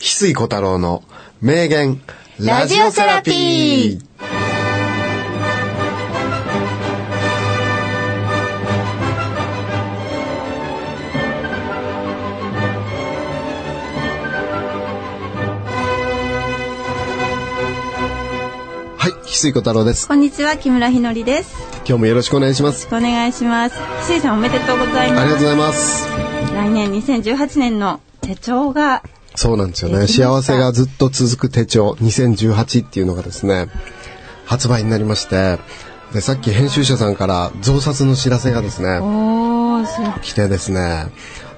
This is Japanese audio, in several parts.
翡翠小太郎の名言、ラジオセラピーはい、翡翠小太郎です。こんにちは、木村ひのりです。今日もよろしくお願いします。お願いします。しーさんおめでとうございます。ありがとうございます。来年2018年の手帳が、そうなんですよね。幸せがずっと続く手帳2018っていうのがですね、発売になりまして、で、さっき編集者さんから増刷の知らせがですね、来てですね、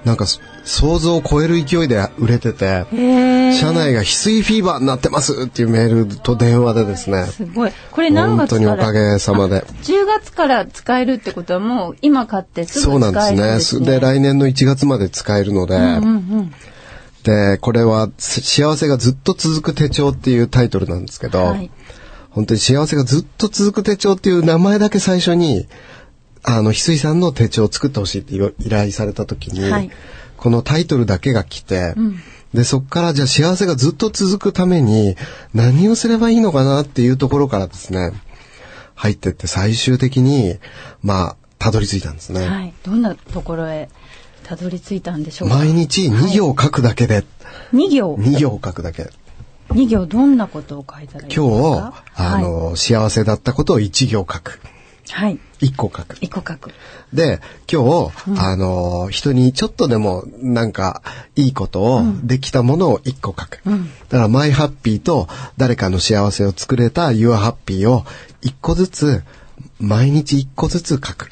なんか想像を超える勢いで売れてて。社内が翡翠フィーバーになってますっていうメールと電話でですね、すごい。これ何本月から？当におかげさまで。10月から使えるってことはもう今買ってすそうぐなんで使えるんですすね。ね。で、来年の1月まで使えるので、うんうん。で、これは幸せがずっと続く手帳っていうタイトルなんですけど、はい。本当に幸せがずっと続く手帳っていう名前だけ最初に、あの、翡翠さんの手帳を作ってほしいって依頼された時に、はいこのタイトルだけが来て、んで、そっからじゃあ幸せがずっと続くために何をすればいいのかなっていうところからですね、入ってって最終的に、まあ、たどり着いたんですね。はい。どんなところへたどり着いたんでしょうか？毎日2行書くだけで、2行？2行書くだけ。2行どんなことを書いたらいいですか？今日、あの、幸せだったことを1行書く。はい。1個書く。1個書く。で、今日、あの、人にちょっとでもなんかいいことを、できたものを1個書く。だから、マイハッピーと誰かの幸せを作れた Your Happy を1個ずつ、毎日1個ずつ書く。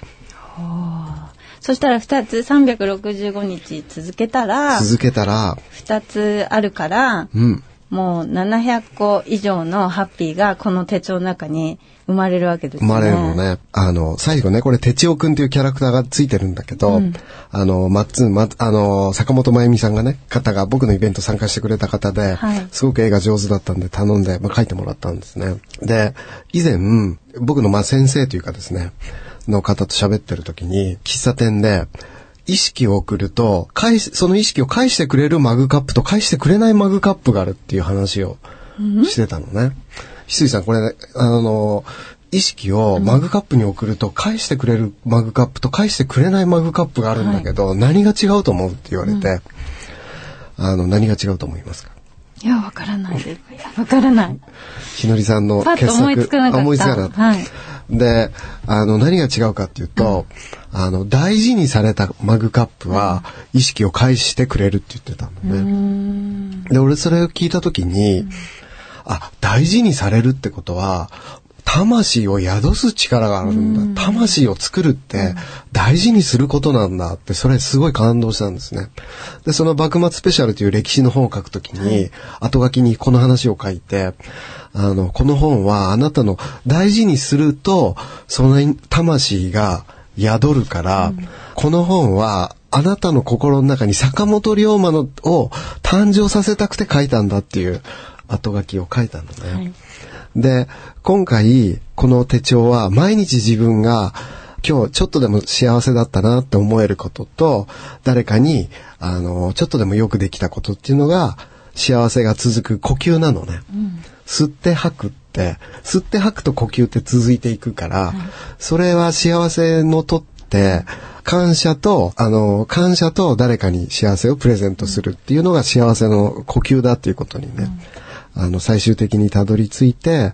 そしたら2つ365日続けたら、続けたら、2つあるから、うん。もう700個以上のハッピーがこの手帳の中に生まれるわけですね。生まれるの。ね。あの、最後ね、これ、てちおくんっていうキャラクターがついてるんだけど、あの、まっつん、ま、あの、坂本真由美さんがね、方が僕のイベント参加してくれた方で、はいすごく絵が上手だったんで頼んで、まあ、書いてもらったんですね。で、以前、僕のまあ先生というかですね、の方と喋ってる時に、喫茶店で、意識を送ると、返し、その意識を返してくれるマグカップと返してくれないマグカップがあるっていう話をしてたのね。翡翠さん、これ、あの、意識をマグカップに送ると返してくれるマグカップと返してくれないマグカップがあるんだけど、何が違うと思うって言われて、あの、何が違うと思いますか？いや、わからないです。わからない。ひのりさんの傑作。思いつかなかったあ思いつかなかった。はいで、あの、何が違うかっていうと、あの、大事にされたマグカップは、意識を返してくれるって言ってたのね。で、俺それを聞いたときに、あ、大事にされるってことは、魂を宿す力があるんだ。魂を作るって大事にすることなんだって、それすごい感動したんですね。で、その幕末スペシャルという歴史の本を書くときに、後書きにこの話を書いて、あの、この本はあなたの大事にすると、その魂が宿るから、この本はあなたの心の中に坂本龍馬のを誕生させたくて書いたんだっていう後書きを書いたのね。はいで、今回、この手帳は毎日自分が今日ちょっとでも幸せだったなって思えることと、誰かに、あの、ちょっとでもよくできたことっていうのが、幸せが続く呼吸なのね。吸って吐くって、吸って吐くと呼吸って続いていくから、それは幸せのとって、感謝と、あの、感謝と誰かに幸せをプレゼントするっていうのが幸せの呼吸だっていうことにね、あの、最終的にたどり着いて、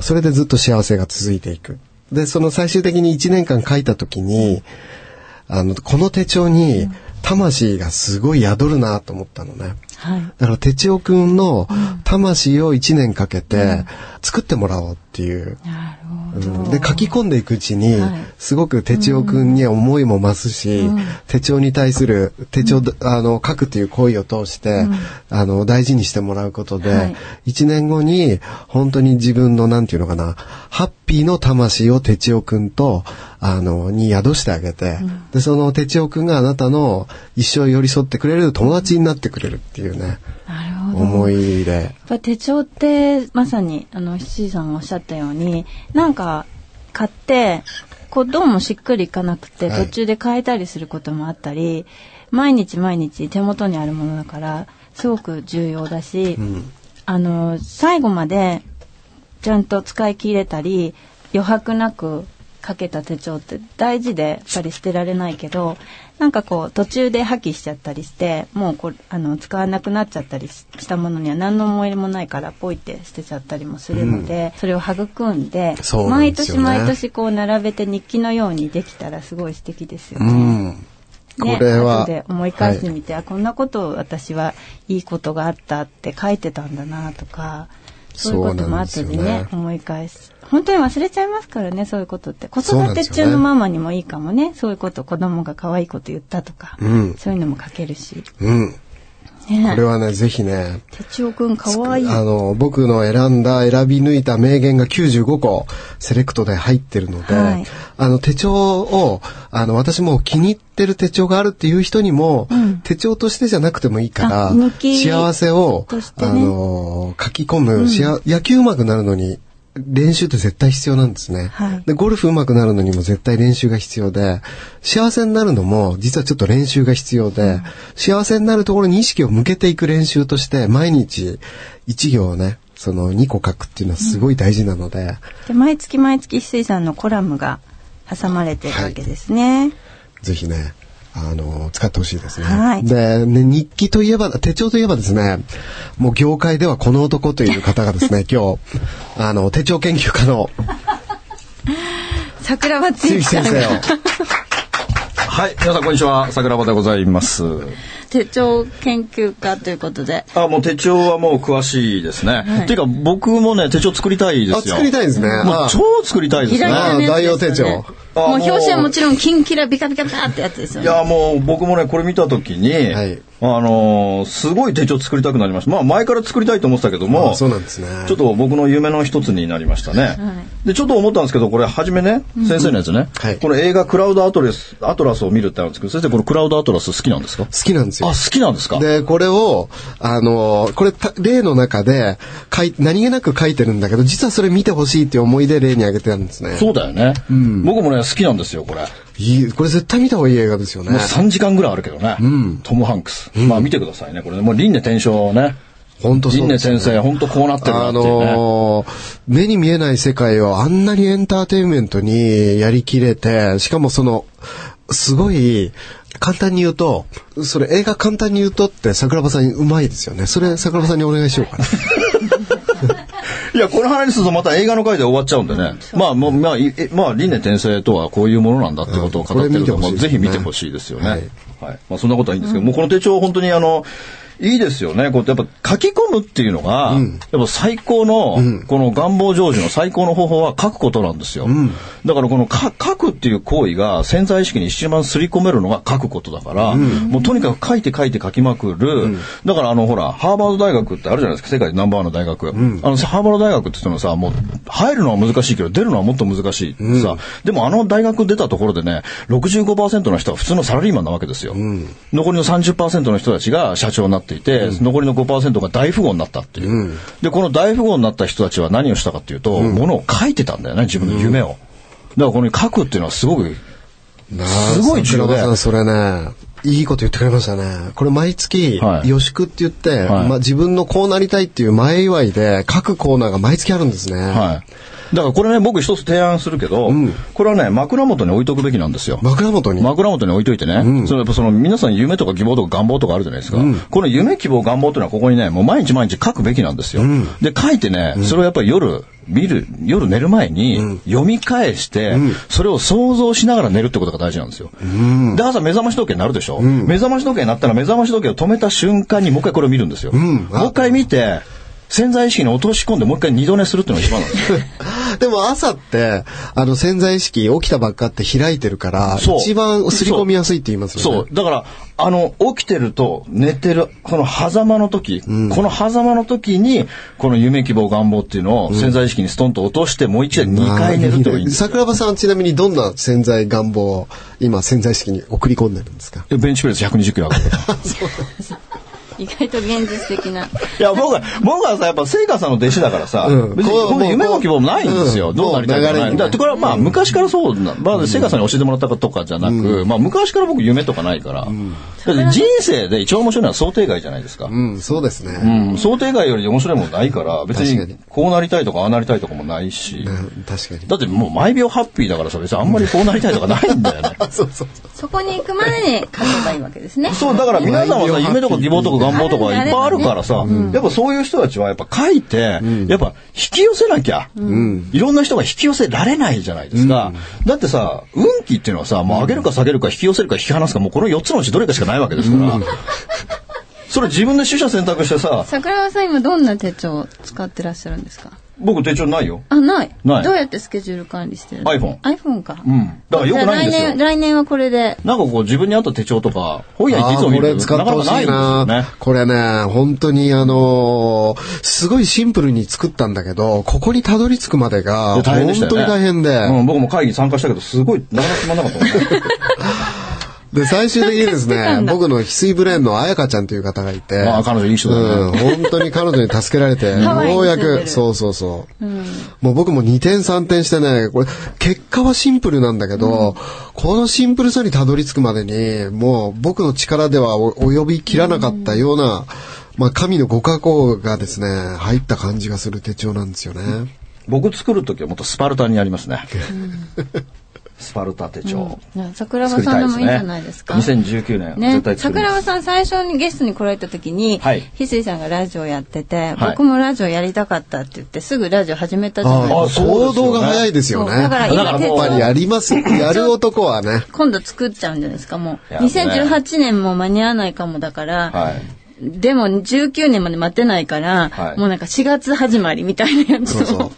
それでずっと幸せが続いていく。で、その最終的に1年間書いた時に、あの、この手帳に、魂がすごい宿るなと思ったのね。はい。だから、てちおくんの魂を1年かけて作ってもらおうっていう。なるほど。うん。で、書き込んでいくうちにはい、すごく手帳くんには思いも増すし、手帳に対する、手帳、あの、書くっていう行為を通して、あの、大事にしてもらうことはでい、一、年後に、本当に自分の、なんていうのかな、ハッピーの魂を手帳くんと、あの、に宿してあげて、で、その手帳くんがあなたの一生寄り添ってくれる友達になってくれるっていうね、な。思いで。やっぱ手帳ってまさにあの七さんがおっしゃったようになんか買ってこうどうもしっくりいかなくてはい。途中で変えたりすることもあったり、毎日毎日手元にあるものだからすごく重要だし、あの、最後までちゃんと使い切れたり、余白なくかけた手帳って大事でやっぱり捨てられないけどなんかこう途中で破棄しちゃったりしてもうこれあの使わなくなっちゃったりしたものには何の思い入れもないからポイって捨てちゃったりもするので、それを育んでそうなん毎年毎年こう並べて日記のようにできたらすごい素敵ですよね。うん。こね、れは。後で思い返してみて、あこんなことを私はいいことがあったって書いてたんだなとかそういうことも後でねね。思い返す。本当に忘れちゃいますからねそういうことって。子育て中のママにもいいかもね。そういうこと子供が可愛いこと言ったとか、うん。そういうのも書けるし、うん。ね、これはね、ぜひね、手帳くん可愛いあの、僕の選んだ、選び抜いた名言が95個、セレクトで入ってるので、はい。あの、手帳を、あの、私も気に入ってる手帳があるっていう人にも、うん。手帳としてじゃなくてもいいから、幸せを、ね。あの、書き込む、しあ野球上手くなるのに、練習って絶対必要なんですね。はい。で、ゴルフ上手くなるのにも絶対練習が必要で、幸せになるのも実はちょっと練習が必要で、幸せになるところに意識を向けていく練習として、毎日1行をね、その2個書くっていうのはすごい大事なので、で毎月毎月翡翠さんのコラムが挟まれてるわけですね、ぜひね、あの、使ってほしいですね。はいで、ね、日記といえば、手帳といえばですね、もう業界ではこの男という方がですね、今日、あの、手帳研究家の 桜庭先生をが、はい、皆さんこんにちは、桜庭でございます。手帳研究家ということであ、もう手帳はもう詳しいですね。っていうか僕もね、手帳作りたいですあ、よ。作りたいですね。あもう超作りたいですね。代用手帳ですよねあもう表紙はもちろんキンキラビカビカビカってやつですよねいや、もう僕もね、これ見たときに、はいあのーすごい手帳作りたくなりました。まあ前から作りたいと思ってたけども、あそうなんですね。ちょっと僕の夢の一つになりましたね。で、ちょっと思ったんですけど、これ、初めね、先生のやつね、はいこの映画クラウドアトラス、アトラスを見るってあるんですけど、先生、このクラウドアトラス好きなんですか？好きなんですよあ、。好きなんですか？で、これを、あの、これ、た例の中で、書い、何気なく書いてるんだけど、実はそれ見てほしいっていう思いで例に挙げてたんですね。そうだよね。僕もね、好きなんですよ、これ。いい、これ絶対見た方がいい映画ですよねもう。3時間ぐらいあるけどね。トム・ハンクス。まあ見てくださいね。これね、もう輪廻転生ね。本当そうですよね転生、本当こうなってるなあっていうね。のー目に見えない世界をあんなにエンターテインメントにやりきれて、しかもその、すごい、簡単に言うと、それ映画簡単に言うとって桜庭さんうまいですよね。それ桜庭さんにお願いしようかな。いや、この話するとまた映画の回で終わっちゃうんでね。まあ、もう、まあ、まあ、輪廻転生とはこういうものなんだってことを語ってると、うんこれ見てほしいですねもうぜひ見てほしいですよね。ははいい。まあ、そんなことはいいんですけど、もうこの手帳本当にあの、いいですよね。こうやっぱ書き込むっていうのが、やっぱ最高の、この願望成就の最高の方法は書くことなんですよ。だからこのか書くっていう行為が潜在意識に一番刷り込めるのが書くことだから、もうとにかく書いて書いて書きまくる。だからあのほら、ハーバード大学ってあるじゃないですか。世界でナンバーワンの大学。あのハーバード大学って言ってもさ、もう入るのは難しいけど出るのはもっと難しいさ。でもあの大学出たところでね、65%の人は普通のサラリーマンなわけですよ。残りの30%の人たちが社長になっていて、残りの5%が大富豪になったっていう。で、この大富豪になった人たちは何をしたかっていうと、ものを書いてたんだよね、自分の夢を。だからこの書くっていうのはすごくすごい重要でそれね、いいこと言ってくれましたね。これ毎月、はい予祝って言って、はいまあ自分のこうなりたいっていう前祝いで各コーナーが毎月あるんですね。はい。だからこれね、僕一つ提案するけど、これはね、枕元に置いとくべきなんですよ。枕元に？枕元に置いといてね、そのやっぱその皆さん夢とか希望とか願望とかあるじゃないですか。この夢、希望、願望というのはここにね、もう毎日毎日書くべきなんですよ。で、書いてね、それをやっぱり夜、見る、夜寝る前に読み返して、それを想像しながら寝るってことが大事なんですよ。で、朝目覚まし時計になるでしょ、目覚まし時計になったら目覚まし時計を止めた瞬間にもう一回これを見るんですよ。もう一回見て、潜在意識に落とし込んでもう一回二度寝するっていうのが一番なんですよ。でも朝って、あの潜在意識起きたばっかって開いてるから、そう一番刷り込みやすいって言いますよね。そう。だから、あの、起きてると寝てる、この狭間の時、この狭間の時に、この夢希望願望っていうのを潜在意識にストンと落として、もう一度2回寝るといいんですよ。桜庭さんはちなみにどんな潜在願望を今潜在意識に送り込んでるんですか？ベンチプレス120キロ上がるとか。意外と現実的な。いや、僕は、僕はさ、やっぱ、聖火さんの弟子だからさ、うん別に夢も希望もないんですよ。うんどうなりたいとかない。だってこれはまあ、昔からそうな、まあ、聖火さんに教えてもらったとかじゃなく、まあ、昔から僕夢とかないから、だって人生で一番面白いのは想定外じゃないですか。うん、そうですね。うん、想定外より面白いもんないから、別ににこうなりたいとかああなりたいとかもないし、うん確かに。だってもう毎秒ハッピーだからさ、別にあんまりこうなりたいとかないんだよね。そうそうそこに行くまでに書けばいいわけですね。そう、だから皆さんはさ、夢とか希望とか願望とかいっぱいあるからさ、やっぱそういう人たちはやっぱ書いて、やっぱ引き寄せなきゃ、いろんな人が引き寄せられないじゃないですか。だってさ、運気っていうのはさ、もう上げるか下げるか引き寄せるか引き離すか、もうこの4つのうちどれかしかないわけですから。それ自分で取捨選択してさ、桜庭さん今どんな手帳を使ってらっしゃるんですか？僕手帳ないよ。あ、ない。ないどうやってスケジュール管理してるの？iPhone iPhone か。うん。だからよくないんですよじゃあ来年、。来年はこれで。なんかこう自分に合った手帳とか、本屋行っていあーこれつも見ると使ってほしいな。これね、本当にあのーすごいシンプルに作ったんだけど、ここにたどり着くまでが、いや大変でした本。当に大変で、うん、僕も会議参加したけど、すごい、なかなかつまんなかった。で、最終的にですね僕の翡翠ブレーンの彩香ちゃんという方がいて、ああ彼女いい人だねうん、本当に彼女に助けられて、ようやく、そうそうそう。もう僕も2点3点してね、これ、結果はシンプルなんだけど、このシンプルさにたどり着くまでに、もう僕の力ではお及びきらなかったような、まあ神のご加工がですね、入った感じがする手帳なんですよね。僕作るときはもっとスパルタにやりますね。スパルタ手帳。ね桜庭さんのもいいんじゃね。ないですか？2019年、ね絶、対桜庭。さん最初にゲストに来られた時に、はい翡翠さんがラジオやってて、はい僕もラジオやりたかったって言ってすぐラジオ始めたじゃないですか。行動が早いですよね。だから今だからもうやっぱりやります。やる男はね。今度作っちゃうんじゃないですか、もう。いやね2018年も間に合わないかもだから、はい。でも19年まで待てないから、はいもうなんか4月始まりみたいなやつを、そうそ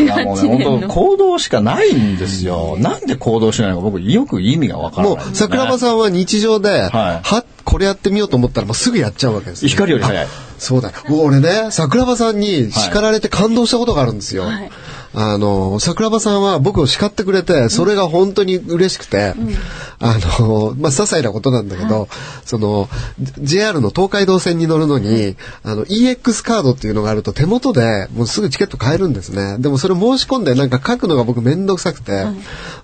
う いやもう18ね。行動しかないんですよ。なんで行動しないのか僕よく意味がわからない、もう、桜庭さんは日常で、はいは、これやってみようと思ったらもうすぐやっちゃうわけですよ、光より早い。そうだよ。俺ね、桜庭さんに叱られて感動したことがあるんですよ。はいあの、桜庭さんは僕を叱ってくれて、それが本当に嬉しくて、あの、まあ、些細なことなんだけど、その、JR の東海道線に乗るのに、あの、EX カードっていうのがあると手元でもうすぐチケット買えるんですね。でもそれ申し込んでなんか書くのが僕めんどくさくて、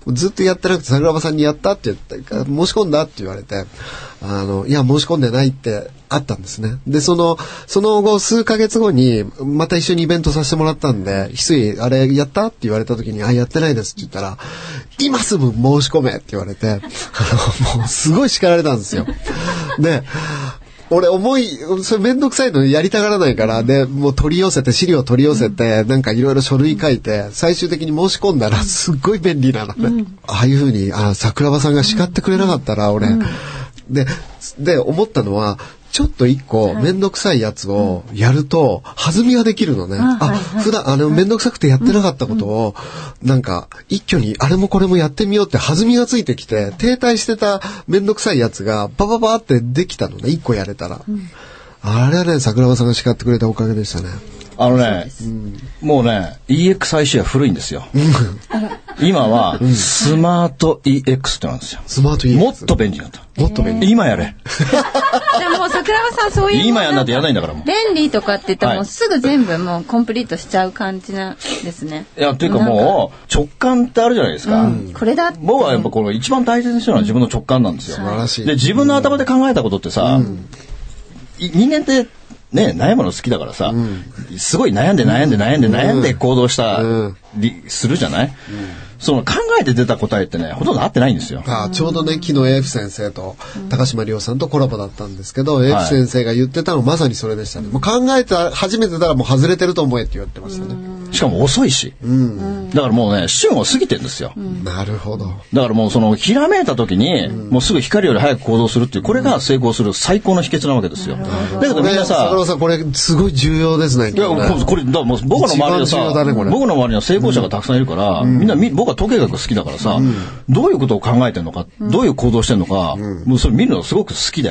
ずっとやってなくて桜庭さんにやったって言って、申し込んだって言われて、あの、いや、申し込んでないってあったんですね。で、その、その後、数ヶ月後に、また一緒にイベントさせてもらったんで、翡翠、あれやった？って言われた時に、あ、やってないですって言ったら、今すぐ申し込めって言われて、あの、もうすごい叱られたんですよ。で、俺重い、それめんどくさいのやりたがらないから、で、もう取り寄せて、資料取り寄せて、なんかいろいろ書類書いて、最終的に申し込んだら、すっごい便利なのね。ああいうふうに、あ桜庭さんが叱ってくれなかったら、俺、で、で、思ったのは、ちょっと一個めんどくさいやつをやると弾みができるのね。あ、普段あのめんどくさくてやってなかったことをなんか一挙にあれもこれもやってみようって弾みがついてきて停滞してためんどくさいやつがバババってできたのね。一個やれたら。あれはね、桜庭さんが叱ってくれたおかげでしたね。あのね、もうね、EXIC は古いんですよ。今は、スマート EX ってなんですよ。スマート EX もっと便利になった。もっと便利。今やれ。でももう桜庭さんそういう。今やんなんてやらないんだからもう。便利とかって言ったらもすぐ全部もうコンプリートしちゃう感じなんですね。いや、というかもう、直感ってあるじゃないですか。うんこれだって。僕はやっぱこの一番大切にしてるのは自分の直感なんですよ。素晴らしいで、自分の頭で考えたことってさ、い人間って、ね、悩むの好きだからさ、すごい悩んで悩んで悩んで悩んで行動したうん。り、するじゃない、その考えて出た答えってね、ほとんど合ってないんですよ。あちょうどね、昨日 AF 先生と高島亮さんとコラボだったんですけど、AF 先生が言ってたのまさにそれでしたね。もう考えた、初めてたらもう外れてると思えって言ってましたね。しかも遅いし。だからもうね、旬を過ぎてんですよ。なるほど。だからもうその、ひらめいた時に、もうすぐ光より早く行動するっていう、これが成功する最高の秘訣なわけですよ。だけどみんなこれ、さ坂、本さん、これすごい重要ですね。いや、これ、だからもう僕の周りでさ、僕の周りには成功者がたくさんいるから、みんなみ、僕は統計学好きだからさ、どういうことを考えてるのか、どういう行動してるのか、もうそれ見るのすごく好きで、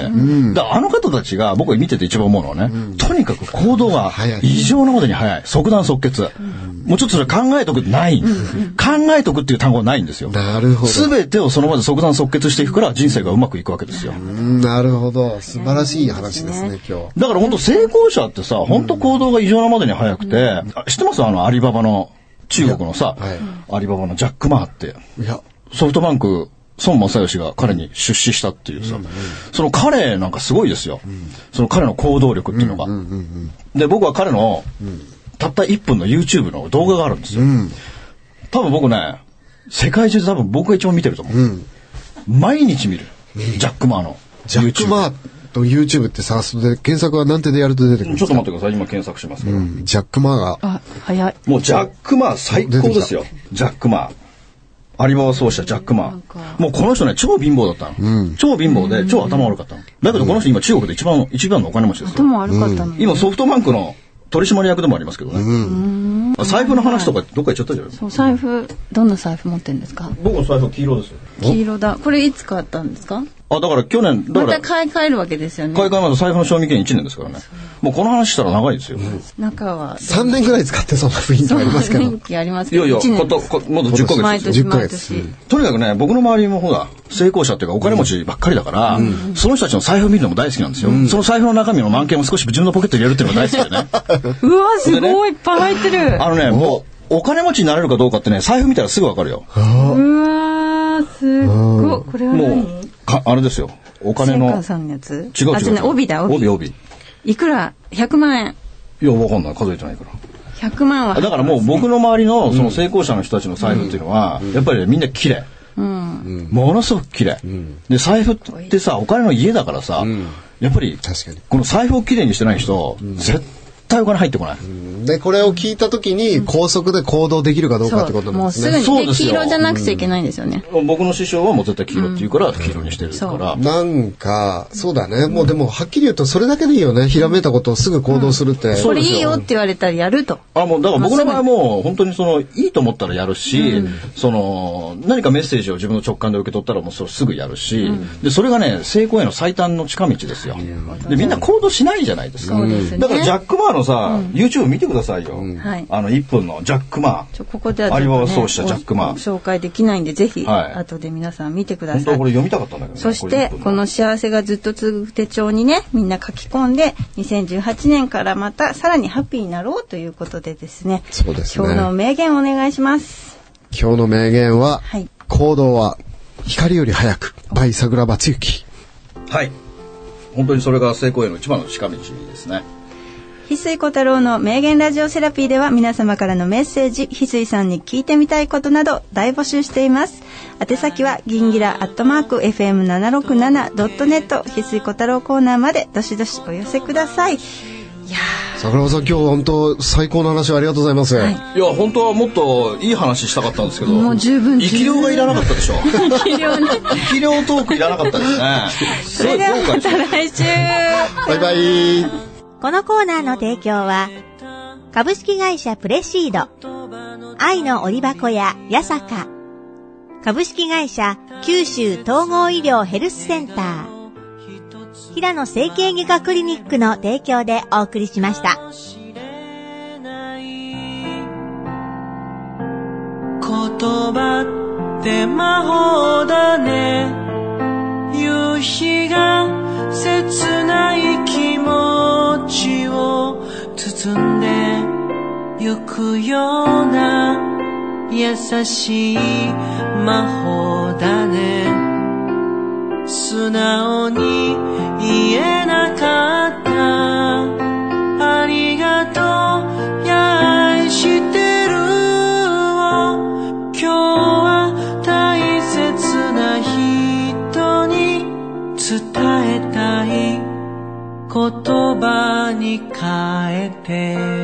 だからあの方たちが僕が見てて一番思うのはね、とにかく行動が早い異常なことに早い。即断即決。もうちょっとそれ考えとくない。考えとくっていう単語はないんですよ。なるほど。すべてをその場で即断即決していくから人生がうまくいくわけですよ。なるほど。素晴らしい話ですね、今日。だから本当成功者ってさ、本当行動が異常なまでに早くて、知ってます？あのアリババの中国のさ、アリババのジャック・マーって。いや、ソフトバンク、孫正義が彼に出資したっていうさ、その彼なんかすごいですよ。その彼の行動力っていうのが。で、僕は彼の、たった1分の YouTube の動画があるんですよ。多分僕ね、世界中で多分僕が一番見てると思う。毎日見る。ジャック・マーの。ジャック・マーと YouTube って探すとで、検索は何手でやると出てくるんちょですか？っと待ってください。今検索しますから。ジャック・マーが。あ、早い。もうジャック・マー最高ですよ。ジャック・マー。アリババ創始者ジャック・マー。もうこの人ね、超貧乏だったの。超貧乏で、超頭悪かったの。だけどこの人今中国で一番、一番のお金持ちですよ。頭悪かったの。今ソフトバンクの取締役でもありますけどね。財布の話とかどっか行っちゃったじゃないですか。そう、財布、どんな財布持ってんですか？僕の財布は黄色ですよ。黄色だ。これいつ買ったんですか？あ、だから去年、だまから、た買い替えるわけですよね。買い替えまで財布の賞味期限1年ですからね。もうこの話したら長いですよ。中は。3年ぐらい使ってそうな雰囲気ありますけど。元気ありますけど。いやいや、一年こと、こまだ10ヶ毎月ですよ。年10ヶ毎月年。とにかくね、僕の周りもほら、成功者っていうかお金持ちばっかりだから、その人たちの財布を見るのも大好きなんですよ。その財布の中身の満件を少し自分のポケットに入れるっていうのが大好きでね。うわ、すごいいっぱい入ってる。あのね、もう、お金持ちになれるかどうかってね、財布見たらすぐわかるよ。うわすっごい。これはも何う、か、あれですよ。お金の。千川さんのやつ？違う違う違う。帯だ、帯。帯、帯。いくら ?100 万円。いや、わかんない。数えてないから。100万は。だからもう僕の周りのその成功者の人たちの財布っていうのは、やっぱりねみんな綺麗。うん。ものすごく綺麗。で、財布ってさ、お金の家だからさ、やっぱり、確かに。この財布をきれいにしてない人、絶対お金入ってこない。で、これを聞いたときに、高速で行動できるかどうかってことなんですね。もうすぐに。黄色じゃなくちゃいけないんですよね。僕の師匠はもう絶対黄色って言うから、黄色にしてるから。なんか、そうだね。もうでも、はっきり言うと、それだけでいいよね。ひらめいたことをすぐ行動するって。これいいよって言われたらやると。あ、もう、だから僕の場合はもう、本当にその、いいと思ったらやるし、その、何かメッセージを自分の直感で受け取ったらもうそれすぐやるし、で、それがね、成功への最短の近道ですよ。で、みんな行動しないじゃないですか。だから、ジャック・マーのさ、YouTube 見てくださいよ。はいあの、1分のジャック・マー。ちょここではちょっアリバとねバ創始者ジャックマーご紹介できないんで、ぜひ、はい後で皆さん見てくださ本当はいこ。れ読みたかったんだけどね。そしてこれ1分この幸せがずっと続く手帳にねみんな書き込んで2018年からまたさらにハッピーになろうということでですねそうですね今日の名言お願いします今日の名言は、はい行動は光より早く、バイ桜庭つゆき。はい。本当にそれが成功への一番の近道ですね。翡翠小太郎の名言ラジオセラピーでは皆様からのメッセージ翡翠さんに聞いてみたいことなど大募集しています宛先は銀ギラアットマーク FM767.net 翡翠小太郎コーナーまでどしどしお寄せくださいいや桜庭さん、今日本当最高の話をありがとうございます。はいいや、本当はもっといい話したかったんですけど。もう十分生き量がいらなかったでしょ。ー気量ね生き量トークいらなかったですね。すそれではまた来週バイバイ。このコーナーの提供は、株式会社プレシード、愛の折箱や八坂、株式会社九州統合医療ヘルスセンター、平野整形外科クリニックの提供でお送りしました。言葉って魔法だね。夕日が切ない気持ちを包んでゆくような優しい魔法だね。素直に言えに変えて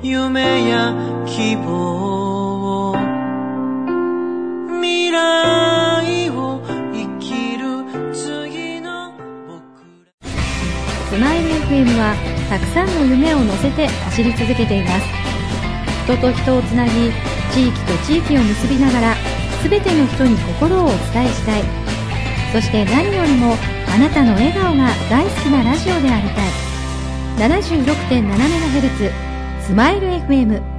夢や希望を未来を生きる次の僕らスマイル FM はたくさんの夢を乗せて走り続けています。人と人をつなぎ地域と地域を結びながら全ての人に心をお伝えしたい。そして何よりもあなたの笑顔が大好きなラジオでありたい。76.7MHz スマイル FM